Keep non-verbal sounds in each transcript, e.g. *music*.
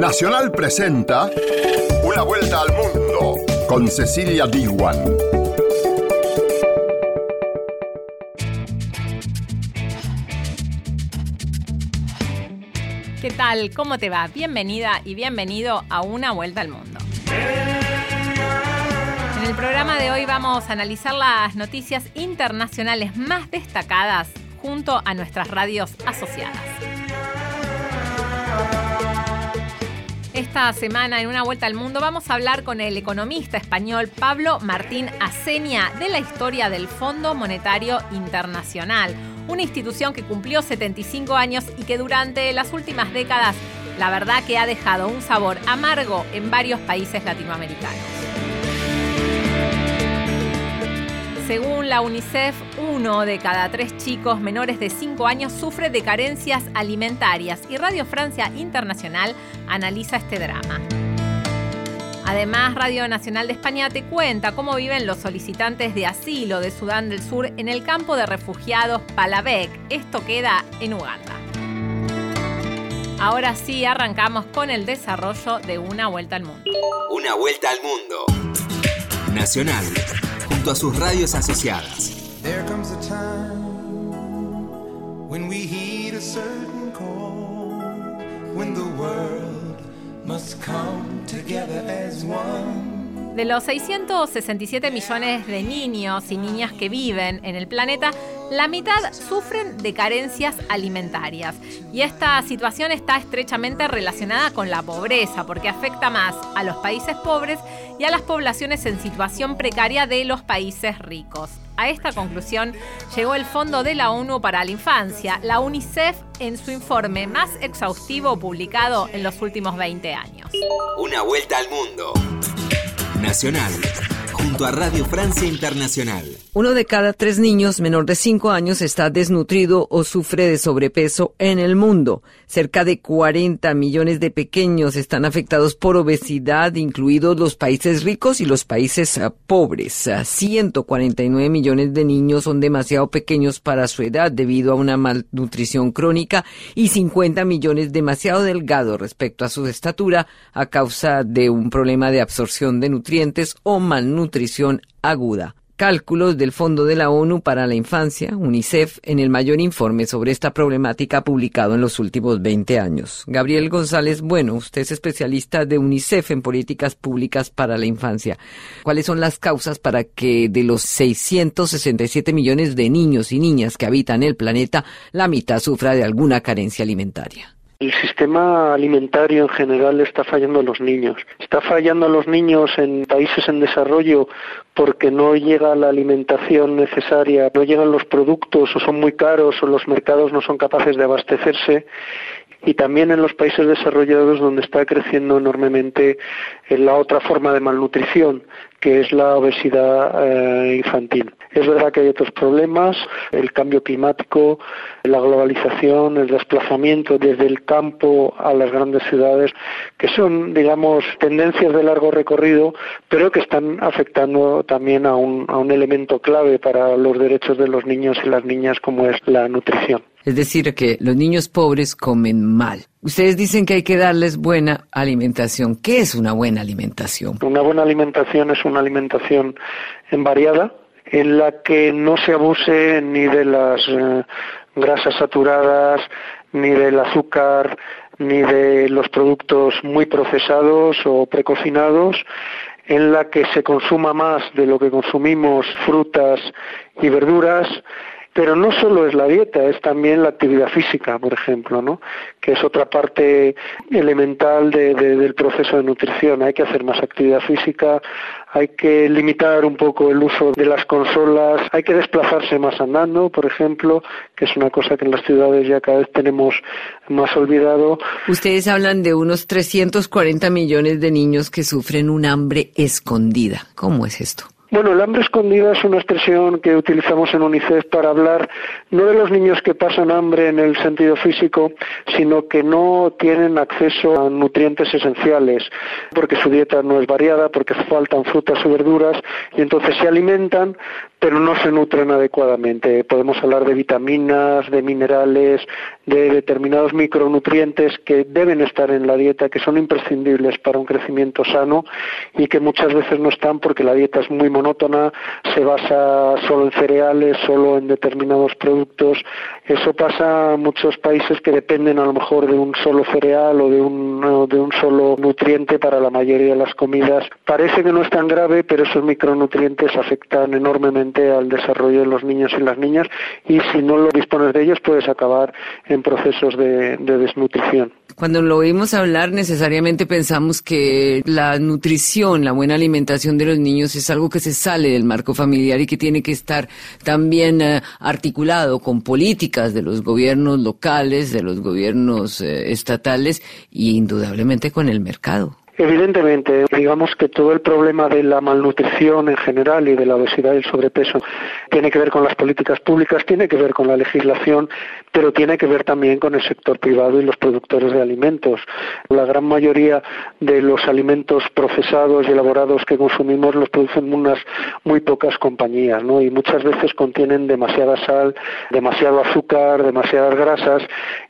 Nacional presenta Una vuelta al mundo con Cecilia Diwan. ¿Qué tal? ¿Cómo te va? Bienvenida y bienvenido a Una vuelta al mundo. En el programa de hoy vamos a analizar las noticias internacionales más destacadas junto a nuestras radios asociadas. Esta semana en una vuelta al mundo vamos a hablar con el economista español Pablo Martín Acenia de la historia del Fondo Monetario Internacional, una institución que cumplió 75 años y que durante las últimas décadas la verdad que ha dejado un sabor amargo en varios países latinoamericanos. Según la UNICEF, uno de cada tres chicos menores de 5 años sufre de carencias alimentarias y Radio Francia Internacional analiza este drama. Además, Radio Nacional de España te cuenta cómo viven los solicitantes de asilo de Sudán del Sur en el campo de refugiados Palavek. Esto queda en Uganda. Ahora sí, arrancamos con el desarrollo de Una Vuelta al Mundo. Una Vuelta al Mundo. Nacional junto a sus radios asociadas. There comes a time when we heed a certain call, when the world must come together as one. De los 667 millones de niños y niñas que viven en el planeta, la mitad sufren de carencias alimentarias. Y esta situación está estrechamente relacionada con la pobreza, porque afecta más a los países pobres y a las poblaciones en situación precaria de los países ricos. A esta conclusión llegó el Fondo de la ONU para la Infancia, la UNICEF, en su informe más exhaustivo publicado en los últimos 20 años. Una vuelta al mundo. Nacional junto a Radio Francia Internacional. Uno de cada tres niños menor de 5 años está desnutrido o sufre de sobrepeso en el mundo. Cerca de 40 millones de pequeños están afectados por obesidad, incluidos los países ricos y los países ah, pobres. 149 ah, millones de niños son demasiado pequeños para su edad debido a una malnutrición crónica y 50 millones demasiado delgados respecto a su estatura a causa de un problema de absorción de nutrientes o malnutrición nutrición aguda. Cálculos del Fondo de la ONU para la Infancia, UNICEF, en el mayor informe sobre esta problemática publicado en los últimos 20 años. Gabriel González, bueno, usted es especialista de UNICEF en políticas públicas para la infancia. ¿Cuáles son las causas para que de los 667 millones de niños y niñas que habitan el planeta, la mitad sufra de alguna carencia alimentaria? El sistema alimentario en general está fallando a los niños. Está fallando a los niños en países en desarrollo porque no llega la alimentación necesaria, no llegan los productos o son muy caros o los mercados no son capaces de abastecerse y también en los países desarrollados donde está creciendo enormemente la otra forma de malnutrición, que es la obesidad eh, infantil. Es verdad que hay otros problemas, el cambio climático, la globalización, el desplazamiento desde el campo a las grandes ciudades, que son, digamos, tendencias de largo recorrido, pero que están afectando también a un, a un elemento clave para los derechos de los niños y las niñas como es la nutrición. Es decir, que los niños pobres comen mal. Ustedes dicen que hay que darles buena alimentación. ¿Qué es una buena alimentación? Una buena alimentación es una alimentación variada, en la que no se abuse ni de las eh, grasas saturadas, ni del azúcar, ni de los productos muy procesados o precocinados, en la que se consuma más de lo que consumimos frutas y verduras, pero no solo es la dieta, es también la actividad física, por ejemplo, ¿no? que es otra parte elemental del proceso de nutrición. Hay que hacer más actividad física, hay que limitar un poco el uso de las consolas, hay que desplazarse más andando, por ejemplo, que es una cosa que en las ciudades ya cada vez tenemos más olvidado. Ustedes hablan de unos 340 millones de niños que sufren un hambre escondida. ¿Cómo es esto? Bueno, el hambre escondida es una expresión que utilizamos en UNICEF para hablar no de los niños que pasan hambre en el sentido físico, sino que no tienen acceso a nutrientes esenciales, porque su dieta no es variada, porque faltan frutas o verduras, y entonces se alimentan, pero no se nutren adecuadamente. Podemos hablar de vitaminas, de minerales, de determinados micronutrientes que deben estar en la dieta, que son imprescindibles para un crecimiento sano y que muchas veces no están porque la dieta es muy monótona, se basa solo en cereales, solo en determinados productos. Eso pasa en muchos países que dependen a lo mejor de un solo cereal o de un, de un solo nutriente para la mayoría de las comidas. Parece que no es tan grave, pero esos micronutrientes afectan enormemente al desarrollo de los niños y las niñas y si no lo dispones de ellos puedes acabar en procesos de, desnutrición. Cuando lo oímos hablar, necesariamente pensamos que la nutrición, la buena alimentación de los niños es algo que se sale del marco familiar y que tiene que estar también eh, articulado con políticas de los gobiernos locales, de los gobiernos eh, estatales y indudablemente con el mercado. Evidentemente, digamos que todo el problema de la malnutrición en general y de la obesidad y el sobrepeso tiene que ver con las políticas públicas, tiene que ver con la legislación, pero tiene que ver también con el sector privado y los productores de alimentos. La gran mayoría de los alimentos procesados y elaborados que consumimos los producen unas muy pocas compañías, ¿no? Y muchas veces contienen demasiada sal, demasiado azúcar, demasiadas grasas.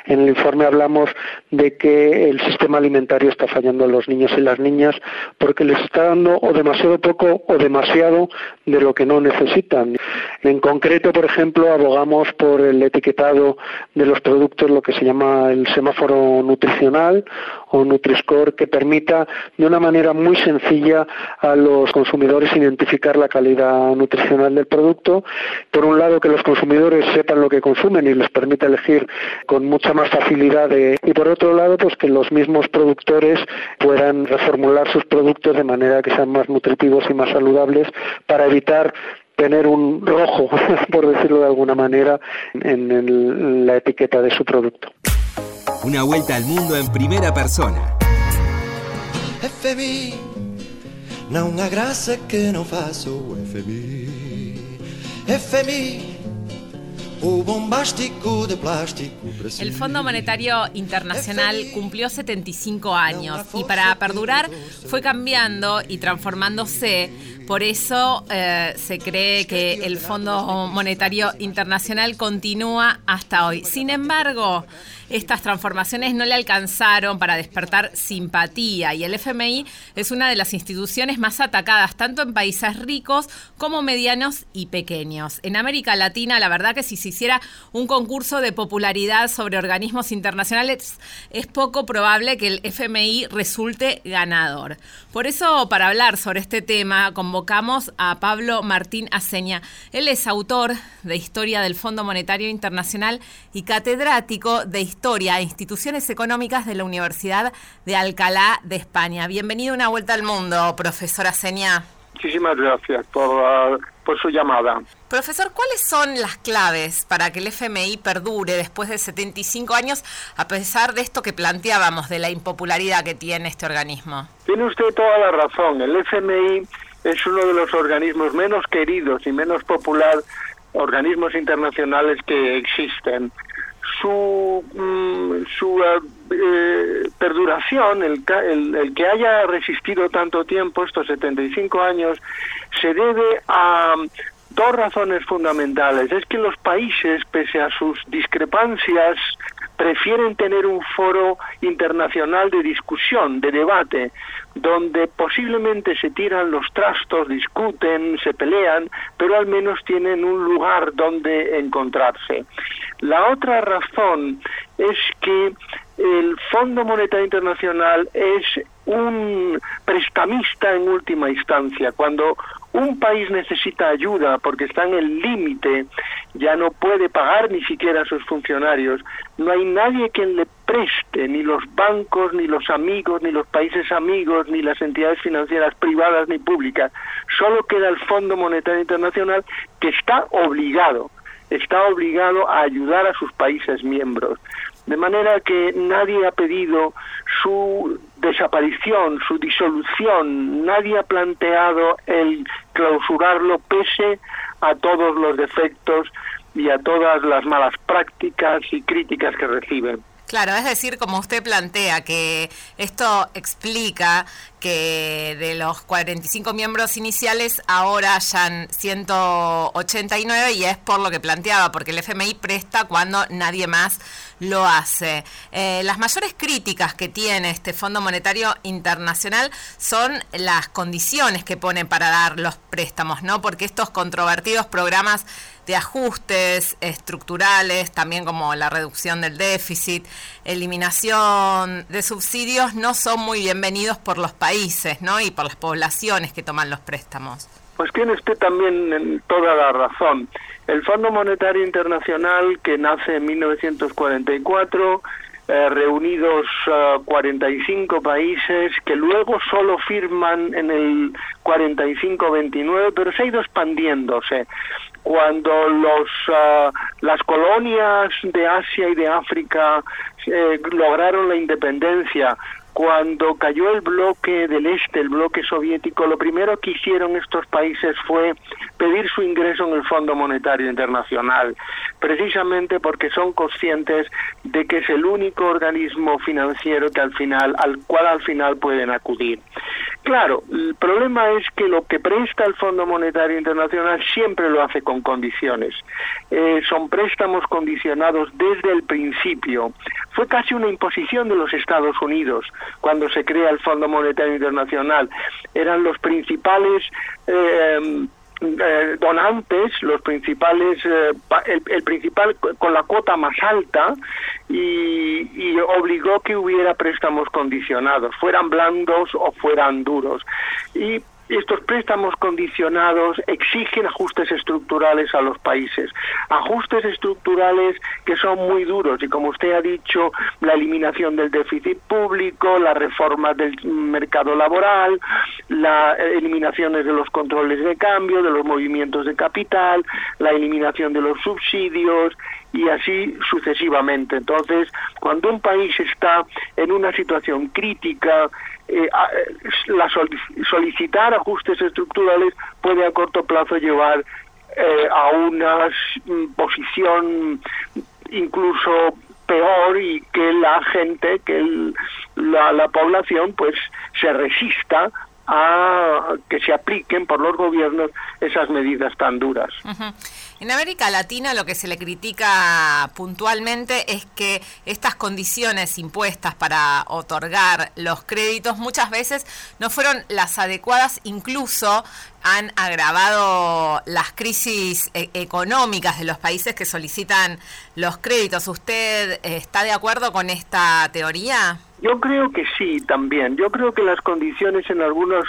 En el informe hablamos de que el sistema alimentario está fallando a los niños las niñas porque les está dando o demasiado poco o demasiado de lo que no necesitan. En concreto, por ejemplo, abogamos por el etiquetado de los productos, lo que se llama el semáforo nutricional o Nutri-Score, que permita de una manera muy sencilla a los consumidores identificar la calidad nutricional del producto. Por un lado, que los consumidores sepan lo que consumen y les permita elegir con mucha más facilidad. y por otro lado, pues que los mismos productores puedan reformular sus productos de manera que sean más nutritivos y más saludables para evitar tener un rojo, *laughs* por decirlo de alguna manera, en, la etiqueta de su producto. Una vuelta al mundo en primera persona. El Fondo Monetario Internacional cumplió 75 años y para perdurar fue cambiando y transformándose. Por eso eh, se cree que el Fondo Monetario Internacional continúa hasta hoy. Sin embargo, estas transformaciones no le alcanzaron para despertar simpatía y el FMI es una de las instituciones más atacadas tanto en países ricos como medianos y pequeños. En América Latina, la verdad que si se hiciera un concurso de popularidad sobre organismos internacionales, es poco probable que el FMI resulte ganador. Por eso, para hablar sobre este tema, convocamos a Pablo Martín Aceña. Él es autor de Historia del Fondo Monetario Internacional y catedrático de Historia e Instituciones Económicas de la Universidad de Alcalá de España. Bienvenido a una vuelta al mundo, profesora Seña. Muchísimas gracias por, por su llamada. Profesor, ¿cuáles son las claves para que el FMI perdure después de 75 años, a pesar de esto que planteábamos, de la impopularidad que tiene este organismo? Tiene usted toda la razón. El FMI es uno de los organismos menos queridos y menos popular organismos internacionales que existen su, mm, su eh, perduración, el, el, que haya resistido tanto tiempo, estos 75 años, se debe a dos razones fundamentales. Es que los países, pese a sus discrepancias, prefieren tener un foro internacional de discusión, de debate, donde posiblemente se tiran los trastos, discuten, se pelean, pero al menos tienen un lugar donde encontrarse. La otra razón es que el Fondo Monetario Internacional es un prestamista en última instancia. Cuando un país necesita ayuda porque está en el límite, ya no puede pagar ni siquiera a sus funcionarios, no hay nadie quien le preste, ni los bancos, ni los amigos, ni los países amigos, ni las entidades financieras privadas ni públicas. Solo queda el Fondo Monetario Internacional que está obligado está obligado a ayudar a sus países miembros. De manera que nadie ha pedido su desaparición, su disolución, nadie ha planteado el clausurarlo pese a todos los defectos y a todas las malas prácticas y críticas que reciben. Claro, es decir, como usted plantea, que esto explica que de los 45 miembros iniciales ahora hayan 189 y es por lo que planteaba, porque el FMI presta cuando nadie más lo hace. Eh, las mayores críticas que tiene este Fondo Monetario Internacional son las condiciones que pone para dar los préstamos, ¿no? Porque estos controvertidos programas de ajustes estructurales, también como la reducción del déficit, eliminación de subsidios, no son muy bienvenidos por los países ¿no? y por las poblaciones que toman los préstamos. Pues tiene usted también toda la razón. El Fondo Monetario Internacional, que nace en 1944, eh, reunidos 45 eh, países que luego solo firman en el 45-29, pero se ha ido expandiéndose. Cuando los, eh, las colonias de Asia y de África lograron la independencia, cuando cayó el bloque del este, el bloque soviético, lo primero que hicieron estos países fue pedir su ingreso en el Fondo Monetario Internacional, precisamente porque son conscientes de que es el único organismo financiero que al final, al cual al final pueden acudir. Claro, el problema es que lo que presta el Fondo Monetario Internacional siempre lo hace con condiciones. Eh, son préstamos condicionados desde el principio. Fue casi una imposición de los Estados Unidos cuando se crea el Fondo Monetario Internacional. Eran los principales eh, eh, donantes, los principales, eh, el, principal con la cuota más alta y, y, obligó que hubiera préstamos condicionados, fueran blandos o fueran duros. Y estos préstamos condicionados exigen ajustes estructurales a los países, ajustes estructurales que son muy duros y como usted ha dicho, la eliminación del déficit público, la reforma del mercado laboral, la eliminaciones de los controles de cambio, de los movimientos de capital, la eliminación de los subsidios, y así sucesivamente. Entonces, cuando un país está en una situación crítica, eh, la solicitar ajustes estructurales puede a corto plazo llevar eh, a una posición incluso peor y que la gente, que la, la población pues se resista a que se apliquen por los gobiernos esas medidas tan duras. En América Latina lo que se le critica puntualmente es que estas condiciones impuestas para otorgar los créditos muchas veces no fueron las adecuadas, incluso han agravado las crisis e-, económicas de los países que solicitan los créditos. ¿Usted está de acuerdo con esta teoría? Yo creo que sí, también. Yo creo que las condiciones en algunos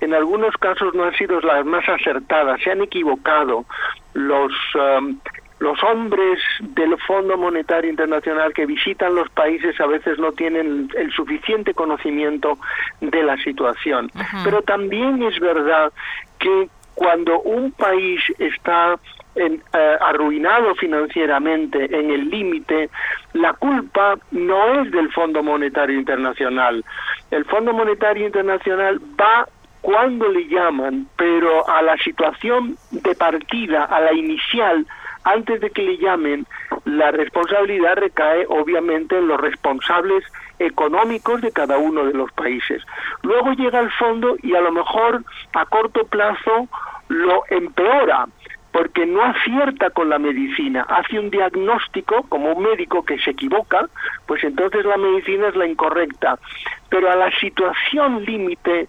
en algunos casos no han sido las más acertadas, se han equivocado. Los um, los hombres del Fondo Monetario Internacional que visitan los países a veces no tienen el suficiente conocimiento de la situación. Pero también es verdad que cuando un país está en, eh, arruinado financieramente en el límite, la culpa no es del Fondo Monetario Internacional. El Fondo Monetario Internacional va cuando le llaman, pero a la situación de partida, a la inicial, antes de que le llamen, la responsabilidad recae obviamente en los responsables económicos de cada uno de los países. Luego llega el fondo y a lo mejor a corto plazo lo empeora, porque no acierta con la medicina, hace un diagnóstico como un médico que se equivoca, pues entonces la medicina es la incorrecta. Pero a la situación límite,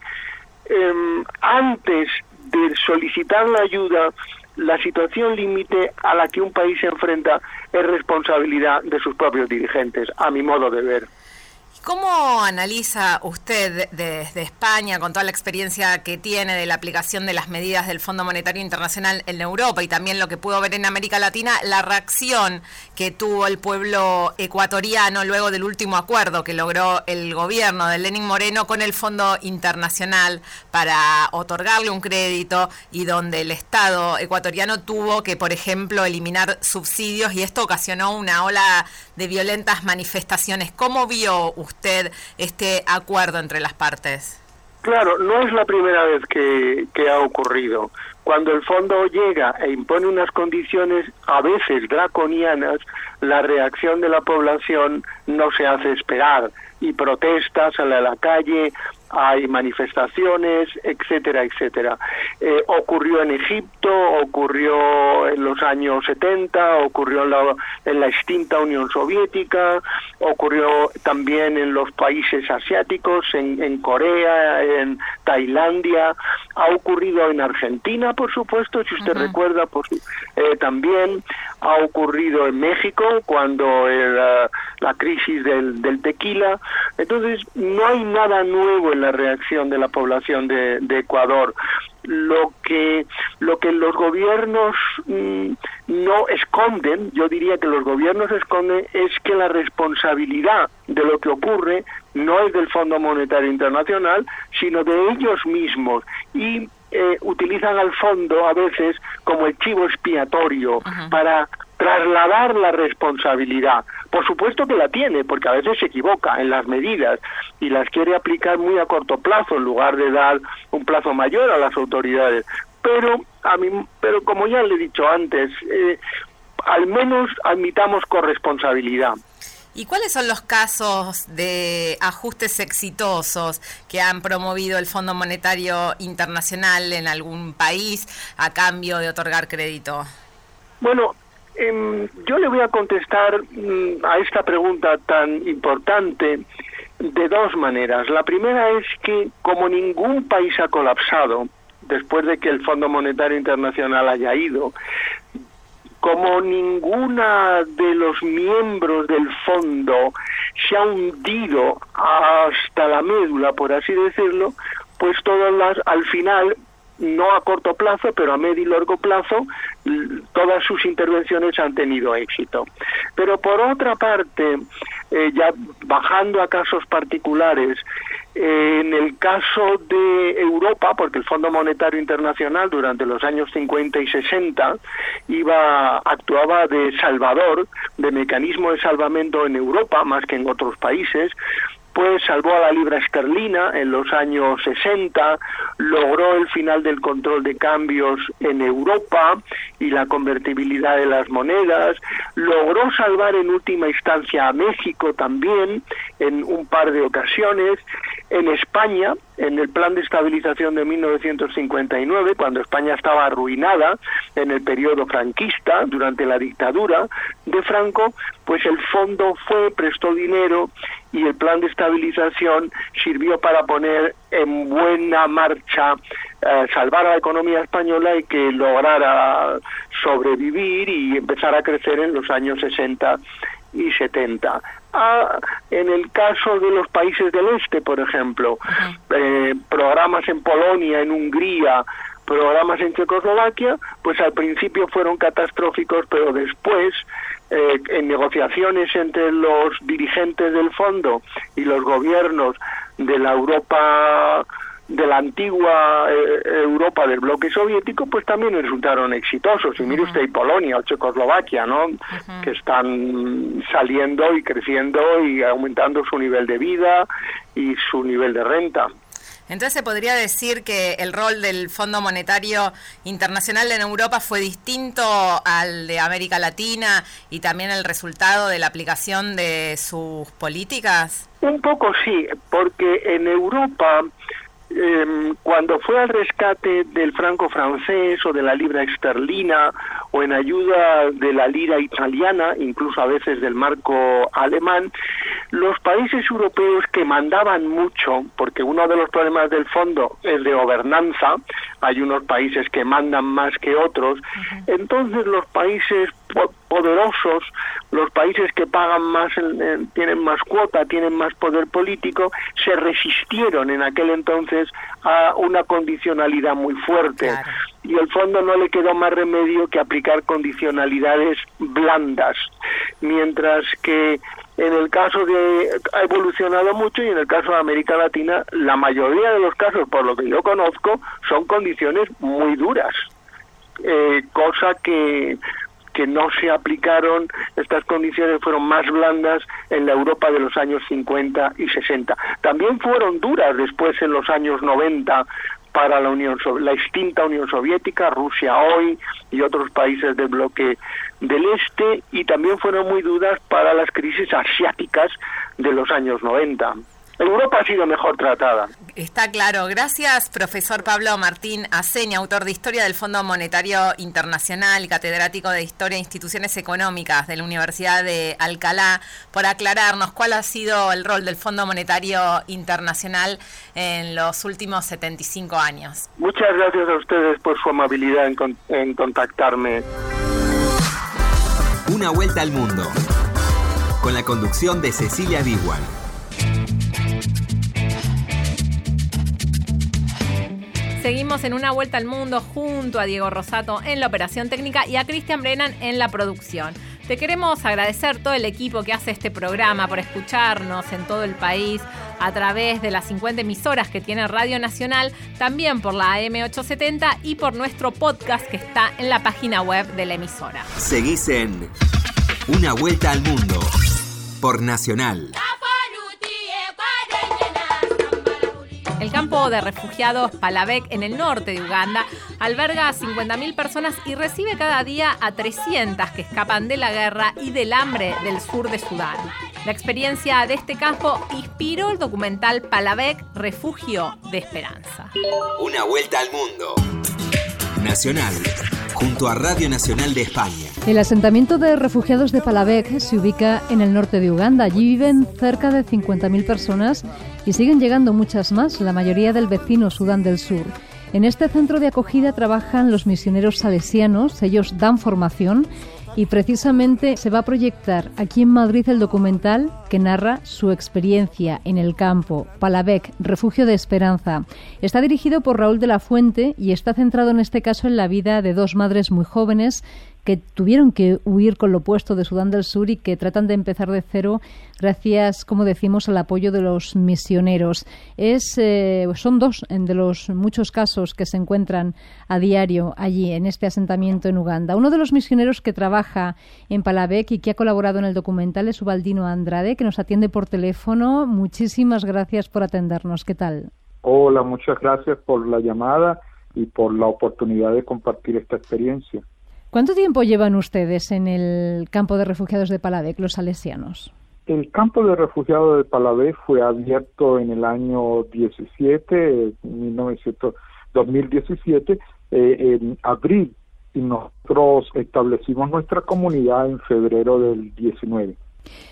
em, antes de solicitar la ayuda, la situación límite a la que un país se enfrenta es responsabilidad de sus propios dirigentes, a mi modo de ver. ¿Cómo analiza usted desde España, con toda la experiencia que tiene de la aplicación de las medidas del Fondo Monetario Internacional en Europa y también lo que pudo ver en América Latina, la reacción que tuvo el pueblo ecuatoriano luego del último acuerdo que logró el gobierno de Lenin Moreno con el Fondo Internacional para otorgarle un crédito y donde el Estado ecuatoriano tuvo que, por ejemplo, eliminar subsidios y esto ocasionó una ola de violentas manifestaciones? ¿Cómo vio usted? Usted este acuerdo entre las partes? Claro, no es la primera vez que, ha ocurrido. Cuando el fondo llega e impone unas condiciones a veces draconianas, la reacción de la población no se hace esperar y protestas, sale a la calle, hay manifestaciones, etcétera, etcétera. Eh, ocurrió en Egipto, ocurrió en los años 70, ocurrió en la, en la, extinta Unión Soviética, ocurrió también en los países asiáticos, en, en Corea, en Tailandia, ha ocurrido en Argentina, por supuesto, si usted recuerda, eh, también ha ocurrido en México cuando era la crisis del, del tequila. Entonces, no hay nada nuevo en la reacción de la población de, Ecuador. Lo que, lo que los gobiernos mm, no esconden, yo diría que los gobiernos esconden, es que la responsabilidad de lo que ocurre no es del Fondo Monetario Internacional, sino de ellos mismos. Y eh, utilizan al fondo a veces como el chivo expiatorio para trasladar la responsabilidad. Por supuesto que la tiene, porque a veces se equivoca en las medidas y las quiere aplicar muy a corto plazo en lugar de dar un plazo mayor a las autoridades. Pero a mí, pero como ya le he dicho antes, eh, al menos admitamos corresponsabilidad. ¿Y cuáles son los casos de ajustes exitosos que han promovido el Fondo Monetario Internacional en algún país a cambio de otorgar crédito? Bueno, Em, yo le voy a contestar mm, a esta pregunta tan importante de dos maneras. La primera es que como ningún país ha colapsado después de que el Fondo Monetario Internacional haya ido, como ninguna de los miembros del fondo se ha hundido hasta la médula, por así decirlo, pues todas las, al final no a corto plazo, pero a medio y largo plazo, todas sus intervenciones han tenido éxito. Pero por otra parte, eh, ya bajando a casos particulares, en el caso de Europa, porque el Fondo Monetario Internacional durante los años 50 y 60 iba actuaba de salvador, de mecanismo de salvamento en Europa más que en otros países, pues salvó a la libra esterlina en los años 60, logró el final del control de cambios en Europa y la convertibilidad de las monedas, logró salvar en última instancia a México también en un par de ocasiones, en España, en el plan de estabilización de 1959, cuando España estaba arruinada en el periodo franquista, durante la dictadura de Franco, pues el fondo fue, prestó dinero y el plan de estabilización sirvió para poner en buena marcha, eh, salvar a la economía española y que lograra sobrevivir y empezar a crecer en los años 60 y 70. Ah, en el caso de los países del este, por ejemplo, eh, programas en Polonia, en Hungría, programas en Checoslovaquia, pues al principio fueron catastróficos, pero después eh, en negociaciones entre los dirigentes del fondo y los gobiernos de la Europa de la antigua eh, Europa del bloque soviético, pues también resultaron exitosos. Y mire usted, Polonia o Checoslovaquia, ¿no? Que están saliendo y creciendo y aumentando su nivel de vida y su nivel de renta. Entonces se podría decir que el rol del Fondo Monetario Internacional en Europa fue distinto al de América Latina y también el resultado de la aplicación de sus políticas. Un poco sí, porque en Europa eh, cuando fue al rescate del franco francés o de la libra esterlina o en ayuda de la lira italiana, incluso a veces del marco alemán, los países europeos que mandaban mucho, porque uno de los problemas del fondo es de gobernanza, hay unos países que mandan más que otros, entonces los países poderosos, los países que pagan más, tienen más cuota, tienen más poder político, se resistieron en aquel entonces a una condicionalidad muy fuerte. Y al fondo no le quedó más remedio que aplicar condicionalidades blandas, mientras que en el caso de ha evolucionado mucho y en el caso de América Latina la mayoría de los casos por lo que yo conozco son condiciones muy duras. Eh, cosa que que no se aplicaron, estas condiciones fueron más blandas en la Europa de los años 50 y 60. También fueron duras después en los años 90 para la Unión la extinta Unión Soviética, Rusia hoy y otros países del bloque del este y también fueron muy duras para las crisis asiáticas de los años 90. Europa ha sido mejor tratada. Está claro. Gracias, profesor Pablo Martín Aceña, autor de Historia del Fondo Monetario Internacional, catedrático de Historia e Instituciones Económicas de la Universidad de Alcalá, por aclararnos cuál ha sido el rol del Fondo Monetario Internacional en los últimos 75 años. Muchas gracias a ustedes por su amabilidad en, en contactarme. Una vuelta al mundo, con la conducción de Cecilia Biguan. Seguimos en una vuelta al mundo junto a Diego Rosato en la operación técnica y a Cristian Brennan en la producción. Te queremos agradecer todo el equipo que hace este programa por escucharnos en todo el país a través de las 50 emisoras que tiene Radio Nacional, también por la AM870 y por nuestro podcast que está en la página web de la emisora. Seguís en Una Vuelta al Mundo por Nacional. El campo de refugiados Palavek en el norte de Uganda alberga a 50.000 personas y recibe cada día a 300 que escapan de la guerra y del hambre del sur de Sudán. La experiencia de este campo inspiró el documental Palavek, Refugio de Esperanza. Una vuelta al mundo. Nacional junto a Radio Nacional de España. El asentamiento de refugiados de Palavek se ubica en el norte de Uganda. Allí viven cerca de 50.000 personas y siguen llegando muchas más, la mayoría del vecino Sudán del Sur. En este centro de acogida trabajan los misioneros salesianos, ellos dan formación y precisamente se va a proyectar aquí en Madrid el documental que narra su experiencia en el campo, Palavec, Refugio de Esperanza. Está dirigido por Raúl de la Fuente y está centrado en este caso en la vida de dos madres muy jóvenes que tuvieron que huir con lo opuesto de Sudán del Sur y que tratan de empezar de cero gracias, como decimos, al apoyo de los misioneros. Es, eh, son dos de los muchos casos que se encuentran a diario allí, en este asentamiento en Uganda. Uno de los misioneros que trabaja en Palavec y que ha colaborado en el documental es Ubaldino Andrade, que nos atiende por teléfono. Muchísimas gracias por atendernos. ¿Qué tal? Hola, muchas gracias por la llamada y por la oportunidad de compartir esta experiencia. ¿Cuánto tiempo llevan ustedes en el campo de refugiados de Palavec, los salesianos? El campo de refugiados de Palavec fue abierto en el año 17, 2017, eh, en abril, y nosotros establecimos nuestra comunidad en febrero del 19.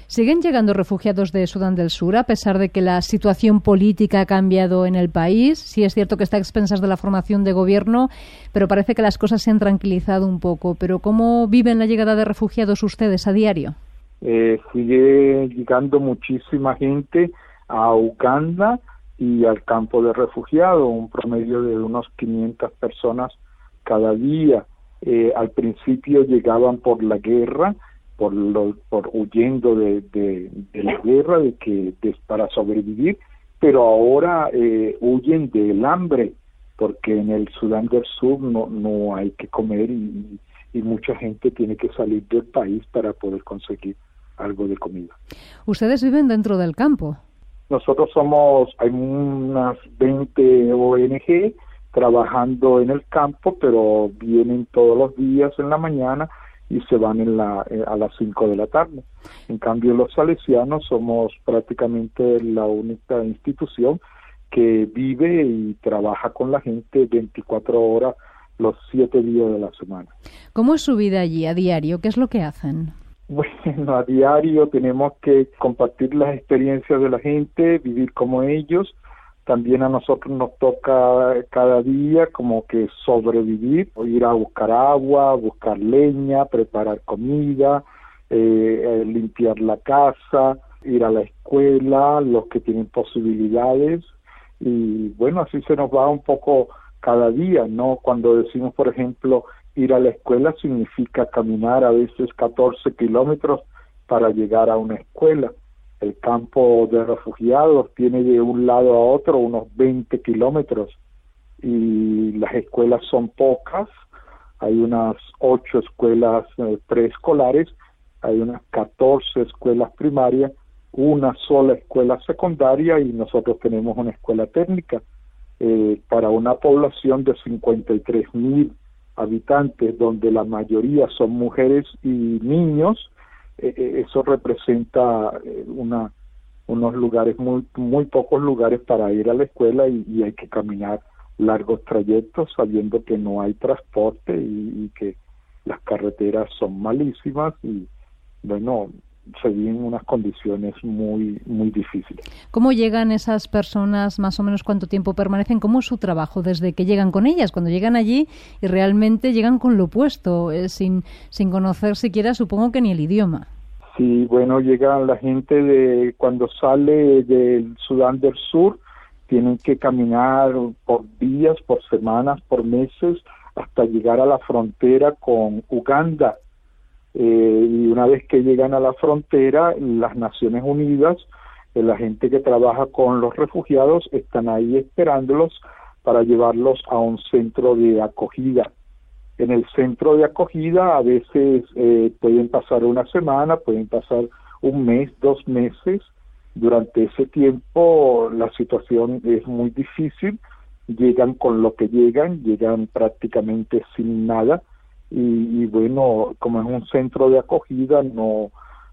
¿Siguen llegando refugiados de Sudán del Sur a pesar de que la situación política ha cambiado en el país? Sí es cierto que está a expensas de la formación de gobierno, pero parece que las cosas se han tranquilizado un poco. ¿Pero cómo viven la llegada de refugiados ustedes a diario? Eh, sigue llegando muchísima gente a Uganda y al campo de refugiados, un promedio de unos 500 personas cada día. Eh, al principio llegaban por la guerra, por, lo, por huyendo de, de, la guerra, de que para sobrevivir, pero ahora eh, huyen del hambre, porque en el Sudán del Sur no, no hay que comer y, y mucha gente tiene que salir del país para poder conseguir algo de comida. ¿Ustedes viven dentro del campo? Nosotros somos, hay unas 20 ONG trabajando en el campo, pero vienen todos los días en la mañana y se van en la, eh, a las 5 de la tarde. En cambio, los salesianos somos prácticamente la única institución que vive y trabaja con la gente 24 horas los 7 días de la semana. ¿Cómo es su vida allí a diario? ¿Qué es lo que hacen? *laughs* Bueno, a diario tenemos que compartir las experiencias de la gente, vivir como ellos, también a nosotros nos toca cada día como que sobrevivir, ir a buscar agua, buscar leña, preparar comida, eh, eh, limpiar la casa, ir a la escuela, los que tienen posibilidades y bueno, así se nos va un poco cada día, ¿no? Cuando decimos, por ejemplo, ir a la escuela significa caminar a veces 14 kilómetros para llegar a una escuela el campo de refugiados tiene de un lado a otro unos 20 kilómetros y las escuelas son pocas, hay unas ocho escuelas eh, preescolares, hay unas 14 escuelas primarias, una sola escuela secundaria y nosotros tenemos una escuela técnica eh, para una población de 53 mil habitantes, donde la mayoría son mujeres y niños. Eh, eso representa una unos lugares muy muy pocos lugares para ir a la escuela y hay que caminar largos trayectos sabiendo que no hay transporte y, que las carreteras son malísimas y bueno se viven unas condiciones muy muy difíciles. ¿Cómo llegan esas personas? Más o menos cuánto tiempo permanecen? ¿Cómo es su trabajo desde que llegan con ellas? Cuando llegan allí y realmente llegan con lo opuesto, eh, sin, sin conocer siquiera, supongo que ni el idioma. Sí, bueno, llega la gente de cuando sale del Sudán del Sur, tienen que caminar por días, por semanas, por meses, hasta llegar a la frontera con Uganda. Eh, y una vez que llegan a la frontera, las Naciones Unidas, eh, la gente que trabaja con los refugiados, están ahí esperándolos para llevarlos a un centro de acogida. En el centro de acogida a veces eh, pueden pasar una semana, pueden pasar un mes, dos meses, durante ese tiempo la situación es muy difícil, llegan con lo que llegan, llegan prácticamente sin nada y, bueno, como es un centro de acogida no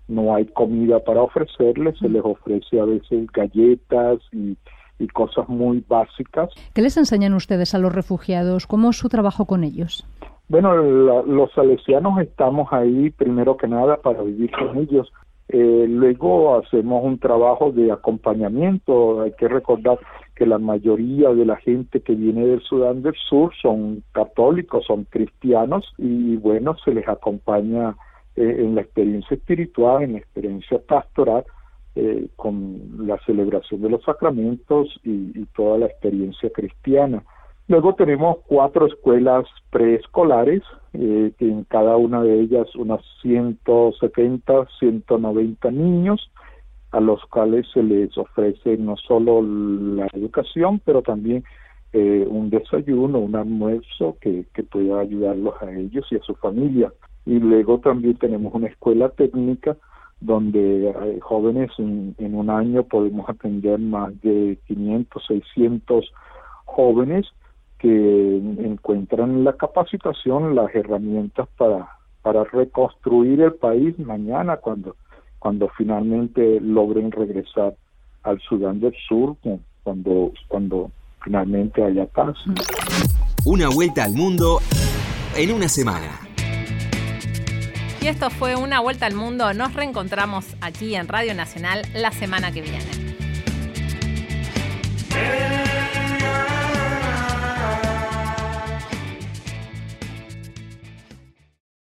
no hay comida para ofrecerles, se les ofrece a veces galletas y, y cosas muy básicas. ¿Qué les enseñan ustedes a los refugiados? ¿Cómo es su trabajo con ellos? Bueno, los salesianos estamos ahí primero que nada para vivir con ellos, eh, luego hacemos un trabajo de acompañamiento. Hay que recordar que la mayoría de la gente que viene del Sudán del Sur son católicos, son cristianos y bueno, se les acompaña eh, en la experiencia espiritual, en la experiencia pastoral, eh, con la celebración de los sacramentos y toda la experiencia cristiana. Luego tenemos cuatro escuelas preescolares, eh, en cada una de ellas unas 170, 190 niños, a los cuales se les ofrece no solo la educación, pero también eh, un desayuno, un almuerzo que, que pueda ayudarlos a ellos y a su familia. Y luego también tenemos una escuela técnica donde hay jóvenes en, en un año podemos atender más de 500, 600 jóvenes que encuentran la capacitación, las herramientas para, para reconstruir el país mañana cuando, cuando finalmente logren regresar al Sudán del Sur, cuando, cuando finalmente haya paz. Una vuelta al mundo en una semana. Y esto fue Una Vuelta al Mundo. Nos reencontramos aquí en Radio Nacional la semana que viene.